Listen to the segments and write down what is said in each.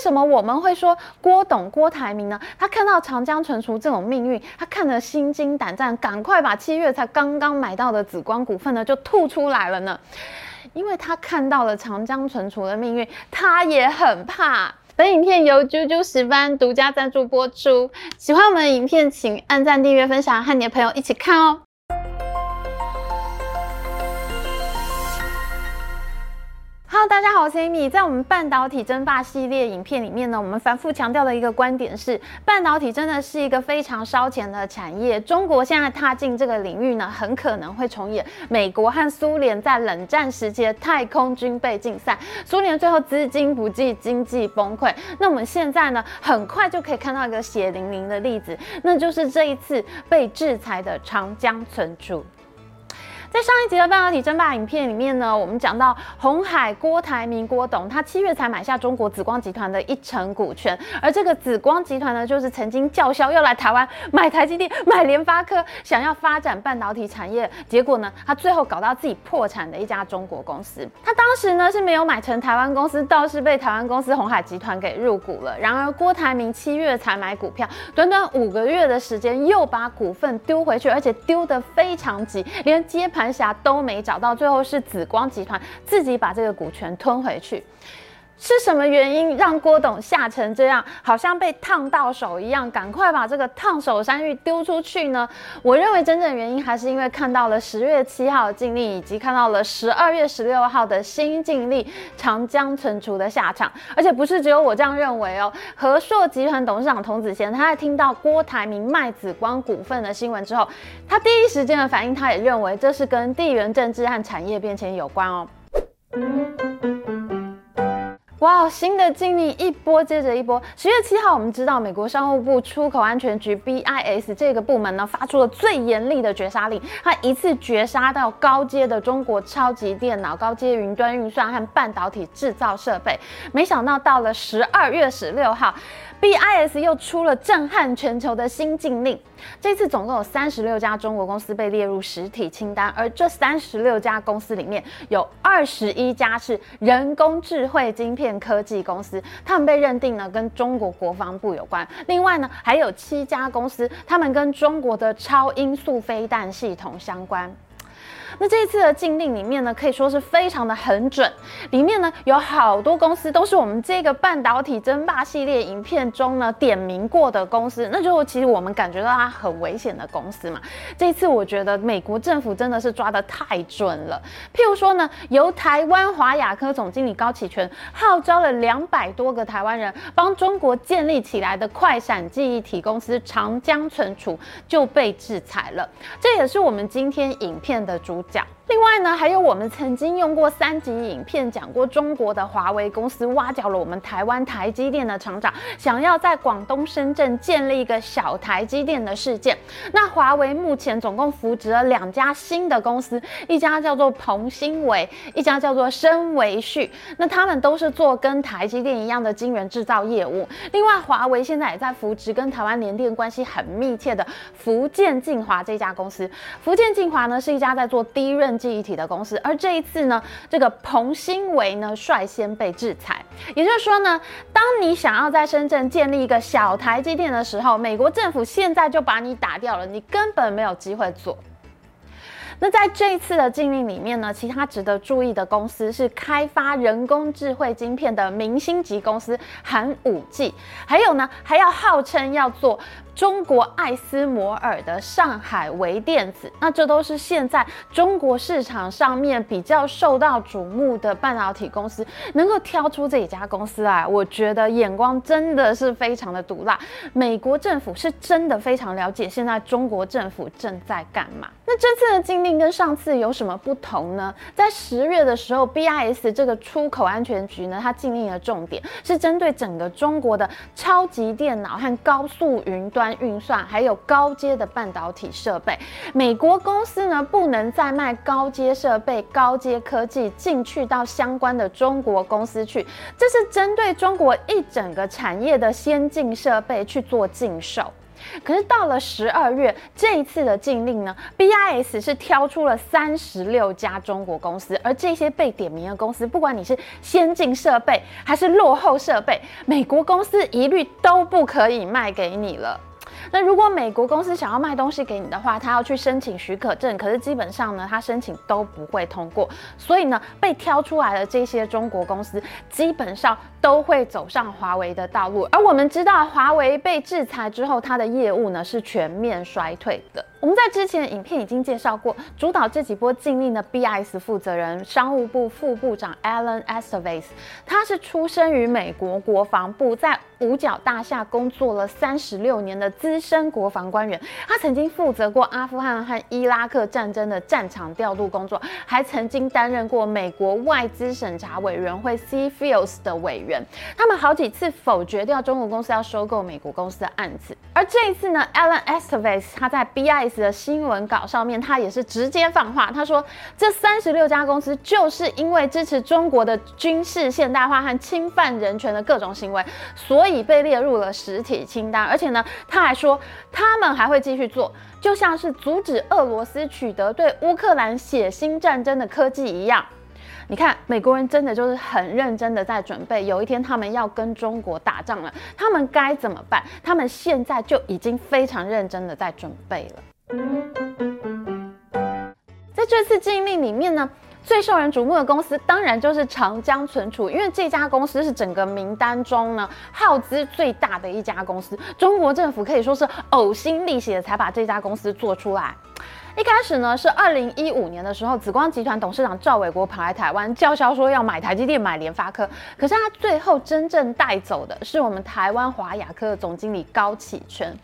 什么我们会说郭董郭台铭呢？他看到长江存储这种命运，他看得心惊胆战，赶快把七月才刚刚买到的紫光股份呢就吐出来了呢？因为他看到了长江存储的命运，他也很怕。本影片由啾啾十班独家赞助播出。喜欢我们的影片，请按赞、订阅、分享，和你的朋友一起看哦。大家好，我是 Amy。在我们半导体争霸系列影片里面呢，我们反复强调的一个观点是，半导体真的是一个非常烧钱的产业。中国现在踏进这个领域呢，很可能会重演美国和苏联在冷战时期的太空军备竞赛，苏联最后资金不济，经济崩溃。那我们现在呢，很快就可以看到一个血淋淋的例子，那就是这一次被制裁的长江存储。在上一集的半导体争霸影片里面呢，我们讲到红海郭台铭郭董，他七月才买下中国紫光集团的一成股权，而这个紫光集团呢，就是曾经叫嚣要来台湾买台积电、买联发科，想要发展半导体产业，结果呢，他最后搞到自己破产的一家中国公司。他当时呢是没有买成台湾公司，倒是被台湾公司鸿海集团给入股了。然而郭台铭七月才买股票，短短五个月的时间又把股份丢回去，而且丢得非常急，连接盘。盘侠都没找到，最后是紫光集团自己把这个股权吞回去。是什么原因让郭董吓成这样，好像被烫到手一样，赶快把这个烫手山芋丢出去呢？我认为真正原因还是因为看到了十月七号的净利，以及看到了十二月十六号的新净利，长江存储的下场。而且不是只有我这样认为哦，和硕集团董事长童子贤，他在听到郭台铭卖紫光股份的新闻之后，他第一时间的反应，他也认为这是跟地缘政治和产业变迁有关哦。哇，新的经历一波接着一波。十月七号，我们知道美国商务部出口安全局 BIS 这个部门呢，发出了最严厉的绝杀令，它一次绝杀到高阶的中国超级电脑、高阶云端运算和半导体制造设备。没想到到了十二月十六号。BIS 又出了震撼全球的新禁令，这次总共有三十六家中国公司被列入实体清单，而这三十六家公司里面有二十一家是人工智慧晶片科技公司，他们被认定呢跟中国国防部有关。另外呢还有七家公司，他们跟中国的超音速飞弹系统相关。那这一次的禁令里面呢，可以说是非常的很准，里面呢有好多公司都是我们这个半导体争霸系列影片中呢点名过的公司，那就其实我们感觉到它很危险的公司嘛。这一次我觉得美国政府真的是抓得太准了。譬如说呢，由台湾华雅科总经理高启全号召了两百多个台湾人帮中国建立起来的快闪记忆体公司长江存储就被制裁了，这也是我们今天影片的主。讲。另外呢，还有我们曾经用过三集影片讲过中国的华为公司挖角了我们台湾台积电的厂长，想要在广东深圳建立一个小台积电的事件。那华为目前总共扶植了两家新的公司，一家叫做鹏芯维，一家叫做深维旭。那他们都是做跟台积电一样的晶圆制造业务。另外，华为现在也在扶植跟台湾联电关系很密切的福建晋华这家公司。福建晋华呢是一家在做低润记忆体的公司，而这一次呢，这个彭新维呢率先被制裁。也就是说呢，当你想要在深圳建立一个小台积电的时候，美国政府现在就把你打掉了，你根本没有机会做。那在这一次的禁令里面呢，其他值得注意的公司是开发人工智慧晶片的明星级公司寒武纪，还有呢，还要号称要做。中国艾斯摩尔的上海微电子，那这都是现在中国市场上面比较受到瞩目的半导体公司，能够挑出这几家公司来，我觉得眼光真的是非常的毒辣。美国政府是真的非常了解现在中国政府正在干嘛。那这次的禁令跟上次有什么不同呢？在十月的时候，BIS 这个出口安全局呢，它禁令的重点是针对整个中国的超级电脑和高速云端。运算还有高阶的半导体设备，美国公司呢不能再卖高阶设备、高阶科技进去到相关的中国公司去，这是针对中国一整个产业的先进设备去做禁售。可是到了十二月，这一次的禁令呢，BIS 是挑出了三十六家中国公司，而这些被点名的公司，不管你是先进设备还是落后设备，美国公司一律都不可以卖给你了。那如果美国公司想要卖东西给你的话，他要去申请许可证，可是基本上呢，他申请都不会通过。所以呢，被挑出来的这些中国公司，基本上都会走上华为的道路。而我们知道，华为被制裁之后，它的业务呢是全面衰退的。我们在之前的影片已经介绍过，主导这几波禁令的 BIS 负责人、商务部副部长 Alan Estevez，他是出生于美国国防部，在五角大厦工作了三十六年的资深国防官员。他曾经负责过阿富汗和伊拉克战争的战场调度工作，还曾经担任过美国外资审查委员会 CFIUS 的委员。他们好几次否决掉中国公司要收购美国公司的案子。而这一次呢，Alan Estevez 他在 BIS 的新闻稿上面，他也是直接放话，他说这三十六家公司就是因为支持中国的军事现代化和侵犯人权的各种行为，所以被列入了实体清单。而且呢，他还说他们还会继续做，就像是阻止俄罗斯取得对乌克兰血腥战争的科技一样。你看，美国人真的就是很认真的在准备，有一天他们要跟中国打仗了，他们该怎么办？他们现在就已经非常认真的在准备了。在这次禁令里面呢，最受人瞩目的公司当然就是长江存储，因为这家公司是整个名单中呢耗资最大的一家公司，中国政府可以说是呕心沥血才把这家公司做出来。一开始呢，是二零一五年的时候，紫光集团董事长赵伟国跑来台湾叫嚣说要买台积电、买联发科。可是他最后真正带走的是我们台湾华亚科的总经理高启全。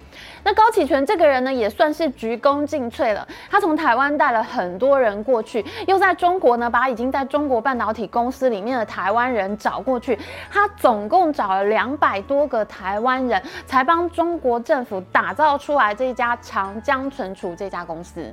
那高启全这个人呢，也算是鞠躬尽瘁了。他从台湾带了很多人过去，又在中国呢，把已经在中国半导体公司里面的台湾人找过去。他总共找了两百多个台湾人，才帮中国政府打造出来这家长江存储这家公司。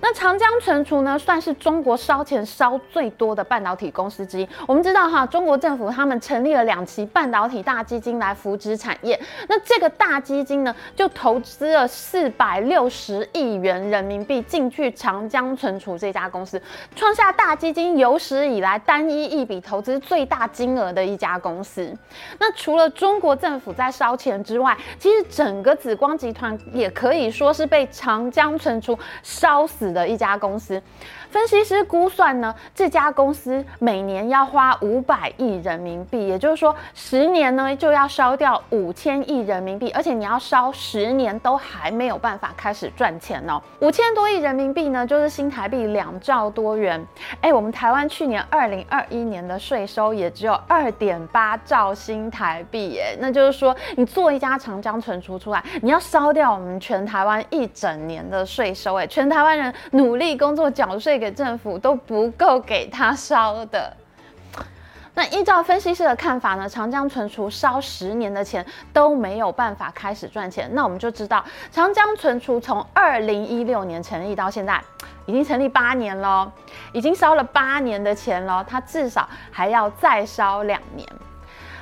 那长江存储呢，算是中国烧钱烧最多的半导体公司之一。我们知道哈，中国政府他们成立了两期半导体大基金来扶植产业。那这个大基金呢，就投资了四百六十亿元人民币进去长江存储这家公司，创下大基金有史以来单一一笔投资最大金额的一家公司。那除了中国政府在烧钱之外，其实整个紫光集团也可以说是被长江存储烧死的一家公司，分析师估算呢，这家公司每年要花五百亿人民币，也就是说，十年呢就要烧掉五千亿人民币，而且你要烧十年都还没有办法开始赚钱哦。五千多亿人民币呢，就是新台币两兆多元。哎，我们台湾去年二零二一年的税收也只有二点八兆新台币，哎，那就是说，你做一家长江存储出来，你要烧掉我们全台湾一整年的税收，哎，全台湾人。努力工作缴税给政府都不够给他烧的。那依照分析师的看法呢，长江存储烧十年的钱都没有办法开始赚钱。那我们就知道，长江存储从二零一六年成立到现在，已经成立八年了，已经烧了八年的钱了，它至少还要再烧两年。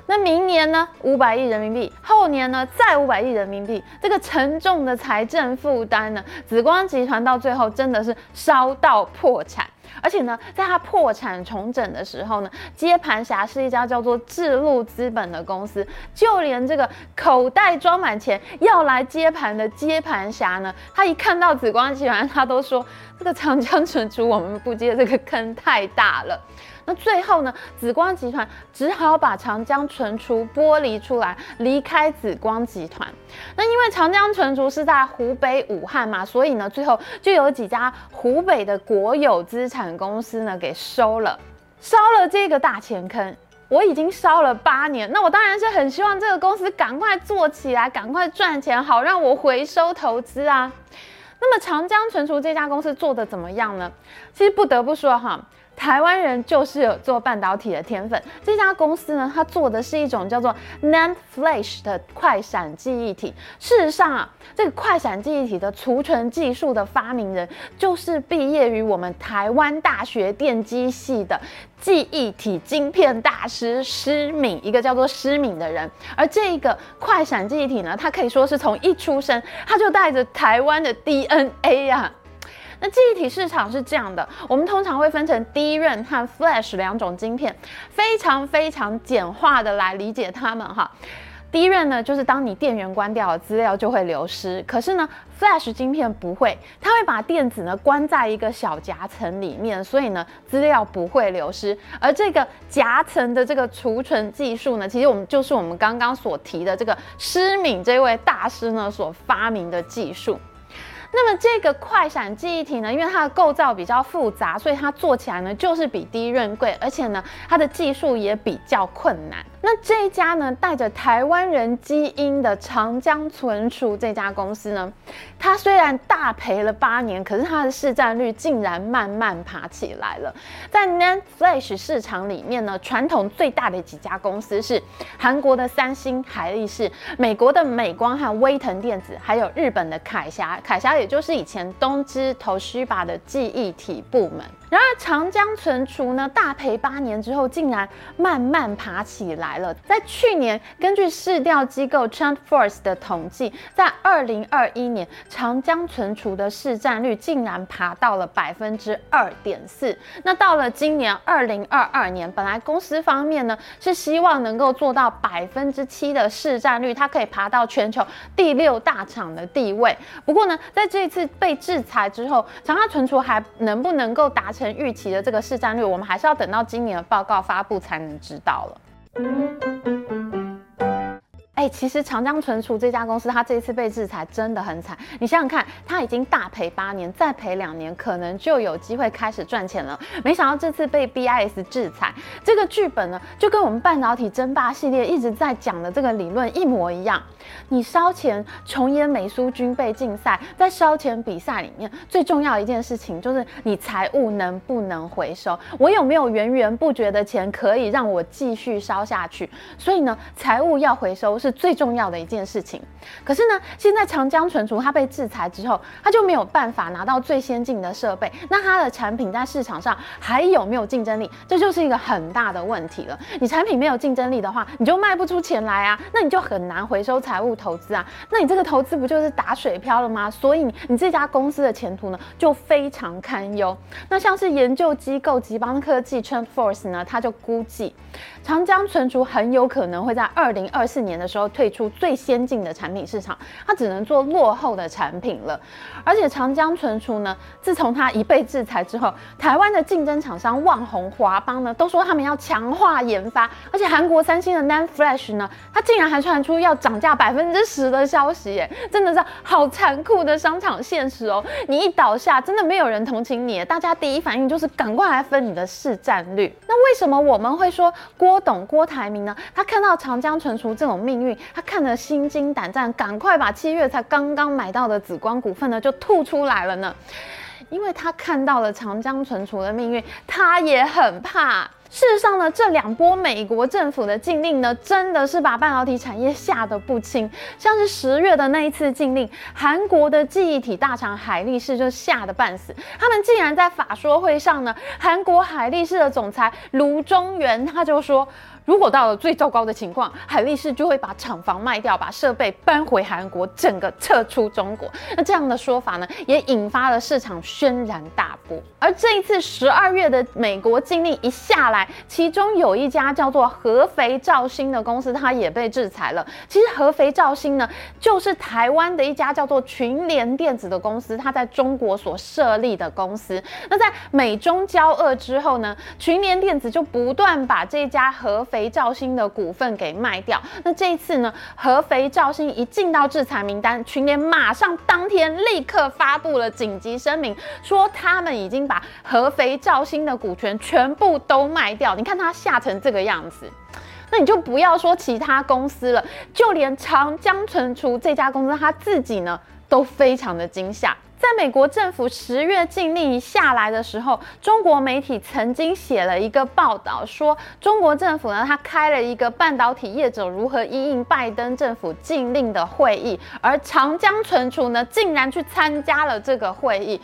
那明年呢？五百亿人民币，后年呢？再五百亿人民币，这个沉重的财政负担呢？紫光集团到最后真的是烧到破产，而且呢，在它破产重整的时候呢，接盘侠是一家叫做智路资本的公司，就连这个口袋装满钱要来接盘的接盘侠呢，他一看到紫光集团，他都说这个长江存储我们不接，这个坑太大了。那最后呢，紫光集团只好把长江存储剥离出来，离开紫光集团。那因为长江存储是在湖北武汉嘛，所以呢，最后就有几家湖北的国有资产公司呢给收了，烧了这个大钱坑。我已经烧了八年，那我当然是很希望这个公司赶快做起来，赶快赚钱，好让我回收投资啊。那么长江存储这家公司做得怎么样呢？其实不得不说哈。台湾人就是有做半导体的天分。这家公司呢，它做的是一种叫做 NAND Flash 的快闪记忆体。事实上啊，这个快闪记忆体的储存技术的发明人，就是毕业于我们台湾大学电机系的记忆体晶片大师施敏，一个叫做施敏的人。而这个快闪记忆体呢，它可以说是从一出生，它就带着台湾的 DNA 啊。那记忆体市场是这样的，我们通常会分成 DRAM 和 Flash 两种晶片，非常非常简化的来理解它们哈。DRAM 呢，就是当你电源关掉，资料就会流失。可是呢，Flash 晶片不会，它会把电子呢关在一个小夹层里面，所以呢，资料不会流失。而这个夹层的这个储存技术呢，其实我们就是我们刚刚所提的这个施敏这位大师呢所发明的技术。那么这个快闪记忆体呢，因为它的构造比较复杂，所以它做起来呢就是比低润贵，而且呢它的技术也比较困难。那这一家呢带着台湾人基因的长江存储这家公司呢，它虽然大赔了八年，可是它的市占率竟然慢慢爬起来了。在 NAND Flash 市场里面呢，传统最大的几家公司是韩国的三星、海力士、美国的美光和威腾电子，还有日本的凯霞。凯霞也就是以前东芝、投须发的记忆体部门。然而长江存储呢，大赔八年之后，竟然慢慢爬起来了。在去年，根据市调机构 TrendForce 的统计，在二零二一年，长江存储的市占率竟然爬到了百分之二点四。那到了今年二零二二年，本来公司方面呢是希望能够做到百分之七的市占率，它可以爬到全球第六大厂的地位。不过呢，在这次被制裁之后，长江存储还能不能够达成预期的这个市占率，我们还是要等到今年的报告发布才能知道了。其实长江存储这家公司，它这一次被制裁真的很惨。你想想看，它已经大赔八年，再赔两年，可能就有机会开始赚钱了。没想到这次被 BIS 制裁，这个剧本呢，就跟我们半导体争霸系列一直在讲的这个理论一模一样。你烧钱重演美苏军备竞赛，在烧钱比赛里面，最重要一件事情就是你财务能不能回收，我有没有源源不绝的钱可以让我继续烧下去。所以呢，财务要回收是最重要的一件事情，可是呢，现在长江存储它被制裁之后，它就没有办法拿到最先进的设备，那它的产品在市场上还有没有竞争力？这就是一个很大的问题了。你产品没有竞争力的话，你就卖不出钱来啊，那你就很难回收财务投资啊，那你这个投资不就是打水漂了吗？所以你这家公司的前途呢，就非常堪忧。那像是研究机构吉邦科技 TrendForce 呢，他就估计长江存储很有可能会在二零二四年的时候退出最先进的产品市场，它只能做落后的产品了。而且长江存储呢，自从它一被制裁之后，台湾的竞争厂商旺宏、华邦呢，都说他们要强化研发。而且韩国三星的 NAND Flash 呢，它竟然还传出要涨价百分之十的消息，耶，真的是好残酷的商场现实哦！你一倒下，真的没有人同情你，大家第一反应就是赶快来分你的市占率。那为什么我们会说郭不懂郭台铭呢？他看到长江存储这种命运。他看得心惊胆战，赶快把七月才刚刚买到的紫光股份呢就吐出来了呢，因为他看到了长江存储的命运，他也很怕。事实上呢，这两波美国政府的禁令呢，真的是把半导体产业吓得不轻。像是十月的那一次禁令，韩国的记忆体大厂海力士就吓得半死。他们竟然在法说会上呢，韩国海力士的总裁卢中原他就说。如果到了最糟糕的情况，海力士就会把厂房卖掉，把设备搬回韩国，整个撤出中国。那这样的说法呢，也引发了市场轩然大波。而这一次十二月的美国禁令一下来，其中有一家叫做合肥兆兴的公司，它也被制裁了。其实合肥兆兴呢，就是台湾的一家叫做群联电子的公司，它在中国所设立的公司。那在美中交恶之后呢，群联电子就不断把这家合肥肥兆兴的股份给卖掉。那这一次呢，合肥兆兴一进到制裁名单，群联马上当天立刻发布了紧急声明，说他们已经把合肥兆兴的股权全部都卖掉。你看他吓成这个样子，那你就不要说其他公司了，就连长江存储这家公司他自己呢，都非常的惊吓。在美国政府十月禁令下来的时候，中国媒体曾经写了一个报道，说中国政府呢，他开了一个半导体业者如何因应拜登政府禁令的会议，而长江存储呢，竟然去参加了这个会议。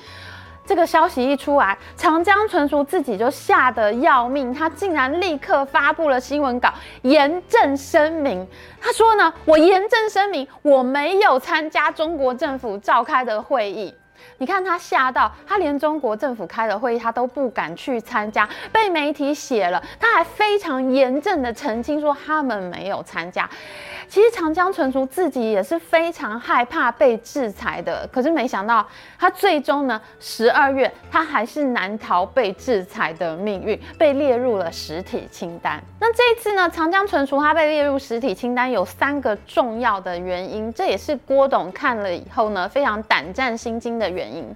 这个消息一出来，长江存储自己就吓得要命，他竟然立刻发布了新闻稿，严正声明。他说呢，我严正声明，我没有参加中国政府召开的会议。你看他吓到，他连中国政府开的会议他都不敢去参加，被媒体写了，他还非常严正的澄清说他们没有参加。其实长江存储自己也是非常害怕被制裁的，可是没想到他最终呢，十二月他还是难逃被制裁的命运，被列入了实体清单。那这一次呢，长江存储它被列入实体清单有三个重要的原因，这也是郭董看了以后呢非常胆战心惊的原因。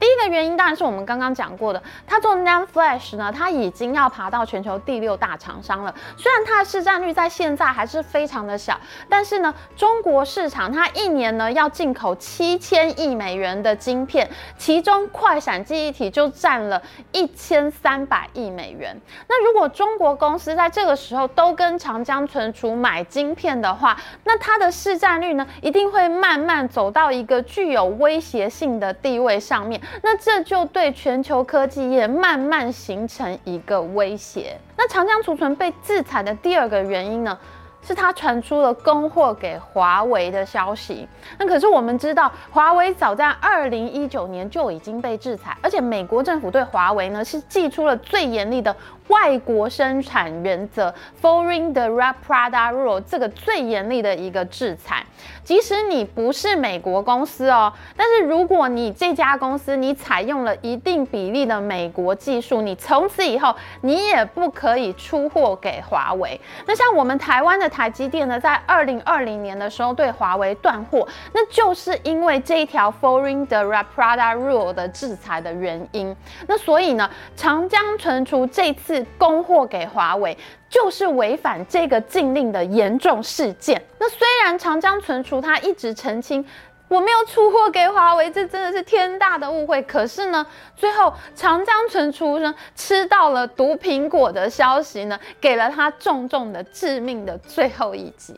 第一个原因当然是我们刚刚讲过的，他做 NAND Flash 呢，他已经要爬到全球第六大厂商了。虽然它的市占率在现在还是非常的小，但是呢，中国市场它一年呢要进口七千亿美元的晶片，其中快闪记忆体就占了一千三百亿美元。那如果中国公司在这个时候都跟长江存储买晶片的话，那它的市占率呢一定会慢慢走到一个具有威胁性的地位上面。那这就对全球科技业慢慢形成一个威胁。那长江储存被制裁的第二个原因呢，是它传出了供货给华为的消息。那可是我们知道，华为早在二零一九年就已经被制裁，而且美国政府对华为呢是祭出了最严厉的。外国生产原则 （Foreign Direct Product Rule） 这个最严厉的一个制裁，即使你不是美国公司哦，但是如果你这家公司你采用了一定比例的美国技术，你从此以后你也不可以出货给华为。那像我们台湾的台积电呢，在二零二零年的时候对华为断货，那就是因为这一条 Foreign Direct Product Rule 的制裁的原因。那所以呢，长江存储这次。供货给华为就是违反这个禁令的严重事件。那虽然长江存储它一直澄清我没有出货给华为，这真的是天大的误会。可是呢，最后长江存储呢吃到了毒苹果的消息呢，给了它重重的致命的最后一击。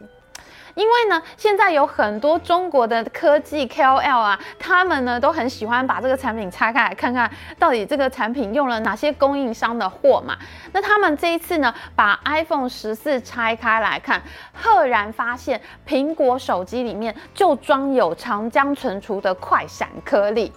因为呢，现在有很多中国的科技 KOL 啊，他们呢都很喜欢把这个产品拆开来看看，到底这个产品用了哪些供应商的货嘛。那他们这一次呢，把 iPhone 十四拆开来看，赫然发现苹果手机里面就装有长江存储的快闪颗粒。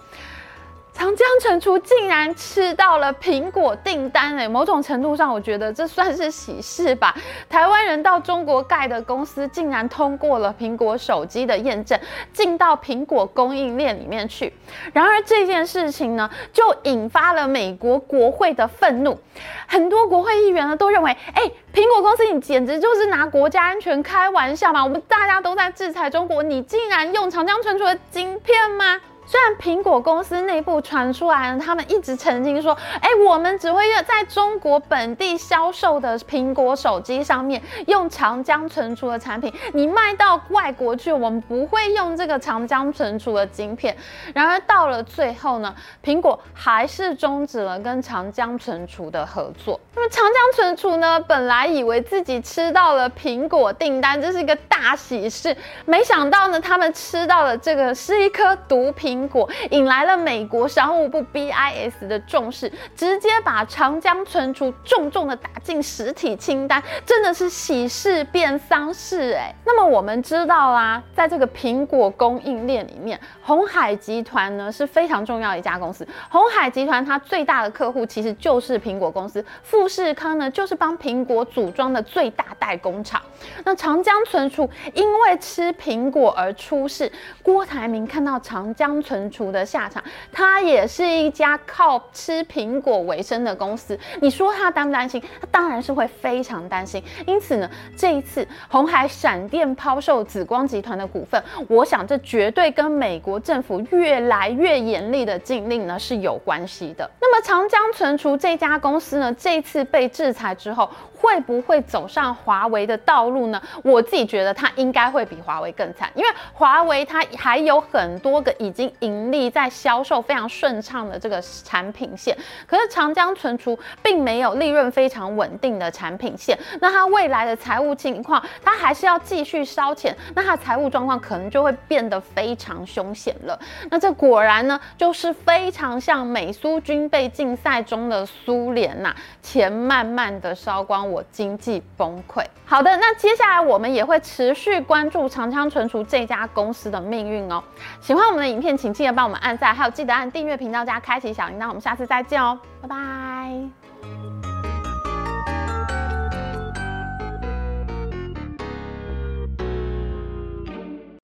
长江存储竟然吃到了苹果订单诶，某种程度上，我觉得这算是喜事吧。台湾人到中国盖的公司，竟然通过了苹果手机的验证，进到苹果供应链里面去。然而这件事情呢，就引发了美国国会的愤怒。很多国会议员呢都认为，哎，苹果公司你简直就是拿国家安全开玩笑嘛！我们大家都在制裁中国，你竟然用长江存储的晶片吗？虽然苹果公司内部传出来了，他们一直澄清说，哎，我们只会在中国本地销售的苹果手机上面用长江存储的产品，你卖到外国去，我们不会用这个长江存储的晶片。然而到了最后呢，苹果还是终止了跟长江存储的合作。那么长江存储呢，本来以为自己吃到了苹果订单，这是一个大喜事，没想到呢，他们吃到了这个是一颗毒苹。苹果引来了美国商务部 BIS 的重视，直接把长江存储重重的打进实体清单，真的是喜事变丧事哎。那么我们知道啦，在这个苹果供应链里面，鸿海集团呢是非常重要一家公司。鸿海集团它最大的客户其实就是苹果公司，富士康呢就是帮苹果组装的最大代工厂。那长江存储因为吃苹果而出事，郭台铭看到长江存储的下场，它也是一家靠吃苹果为生的公司。你说他担不担心？他当然是会非常担心。因此呢，这一次红海闪电抛售紫光集团的股份，我想这绝对跟美国政府越来越严厉的禁令呢是有关系的。那么长江存储这家公司呢，这次被制裁之后。会不会走上华为的道路呢？我自己觉得它应该会比华为更惨，因为华为它还有很多个已经盈利在销售非常顺畅的这个产品线，可是长江存储并没有利润非常稳定的产品线，那它未来的财务情况，它还是要继续烧钱，那它财务状况可能就会变得非常凶险了。那这果然呢，就是非常像美苏军备竞赛中的苏联呐，钱慢慢的烧光，我经济崩溃。好的，那接下来我们也会持续关注长江存储这家公司的命运哦。喜欢我们的影片，请记得帮我们按赞，还有记得按订阅频道加开启小铃铛。我们下次再见哦，拜拜。